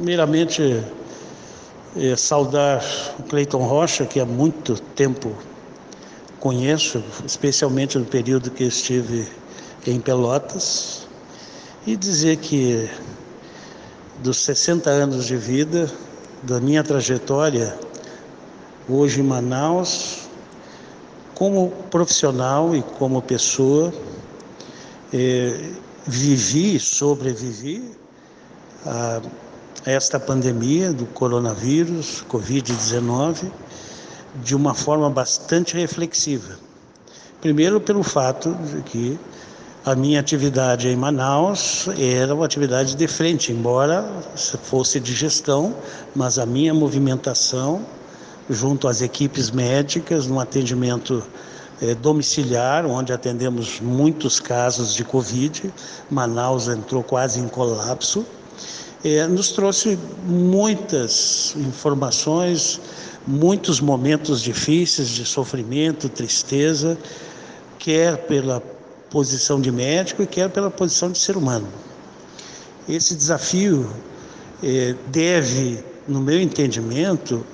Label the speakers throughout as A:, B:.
A: Primeiramente, é, saudar o Cleiton Rocha, que há muito tempo conheço, especialmente no período que estive em Pelotas, e dizer que dos 60 anos de vida, da minha trajetória, hoje em Manaus, como profissional e como pessoa, é, vivi e sobrevivi a esta pandemia do coronavírus, Covid-19, de uma forma bastante reflexiva. Primeiro, pelo fato de que a minha atividade em Manaus era uma atividade de frente, embora fosse de gestão, mas a minha movimentação junto às equipes médicas no atendimento eh, domiciliar, onde atendemos muitos casos de Covid, Manaus entrou quase em colapso, eh, nos trouxe muitas informações, muitos momentos difíceis de sofrimento, tristeza, quer pela posição de médico e quer pela posição de ser humano. Esse desafio eh, deve, no meu entendimento,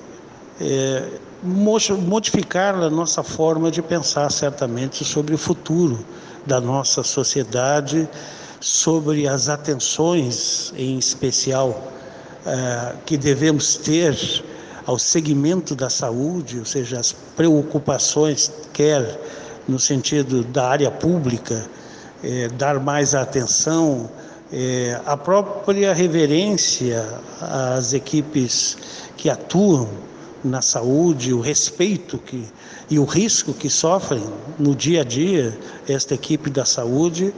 A: eh, modificar a nossa forma de pensar certamente sobre o futuro da nossa sociedade, sobre as atenções em especial eh, que devemos ter ao segmento da saúde, ou seja, as preocupações, quer no sentido da área pública, é, dar mais atenção, é, a própria reverência às equipes que atuam na saúde, o respeito que, e o risco que sofrem no dia a dia esta equipe da saúde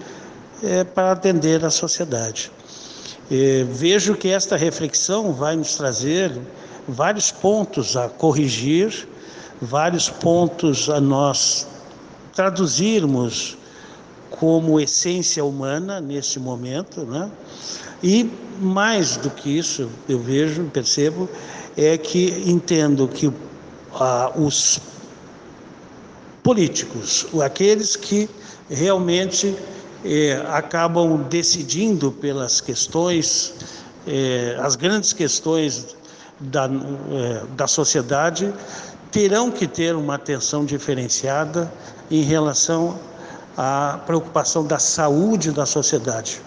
A: é, para atender a sociedade. É, vejo que esta reflexão vai nos trazer vários pontos a corrigir, vários pontos a nós traduzirmos como essência humana nesse momento, né? E mais do que isso, eu vejo, percebo, é que entendo que ah, os políticos, aqueles que realmente eh, acabam decidindo pelas questões, eh, as grandes questões da, eh, da sociedade, terão que ter uma atenção diferenciada em relação à preocupação da saúde da sociedade.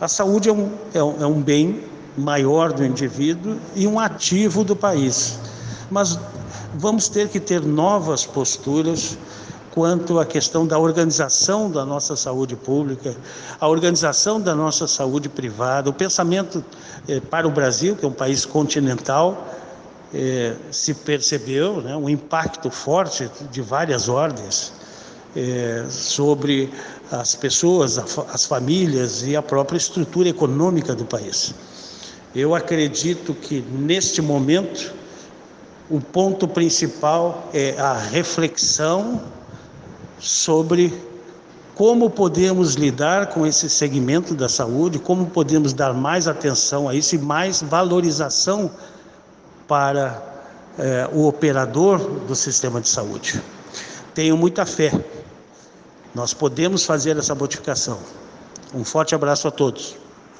A: A saúde é um, é um, é um bem maior do indivíduo e um ativo do país. Mas vamos ter que ter novas posturas quanto à questão da organização da nossa saúde pública, a organização da nossa saúde privada, o pensamento eh, para o Brasil, que é um país continental, é, se percebeu né, um impacto forte de várias ordens é, sobre as pessoas, as famílias e a própria estrutura econômica do país. Eu acredito que neste momento o ponto principal é a reflexão sobre como podemos lidar com esse segmento da saúde, como podemos dar mais atenção a isso e mais valorização para é, o operador do sistema de saúde. Tenho muita fé. Nós podemos fazer essa modificação. Um forte abraço a todos.